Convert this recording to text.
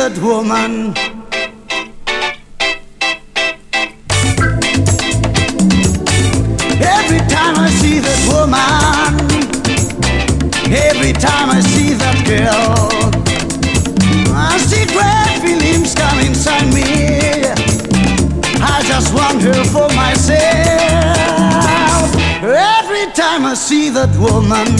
withered woman. Every time I see that woman, every time I see that girl, I see great feelings come inside me. I just want her for myself. Every time I see that woman.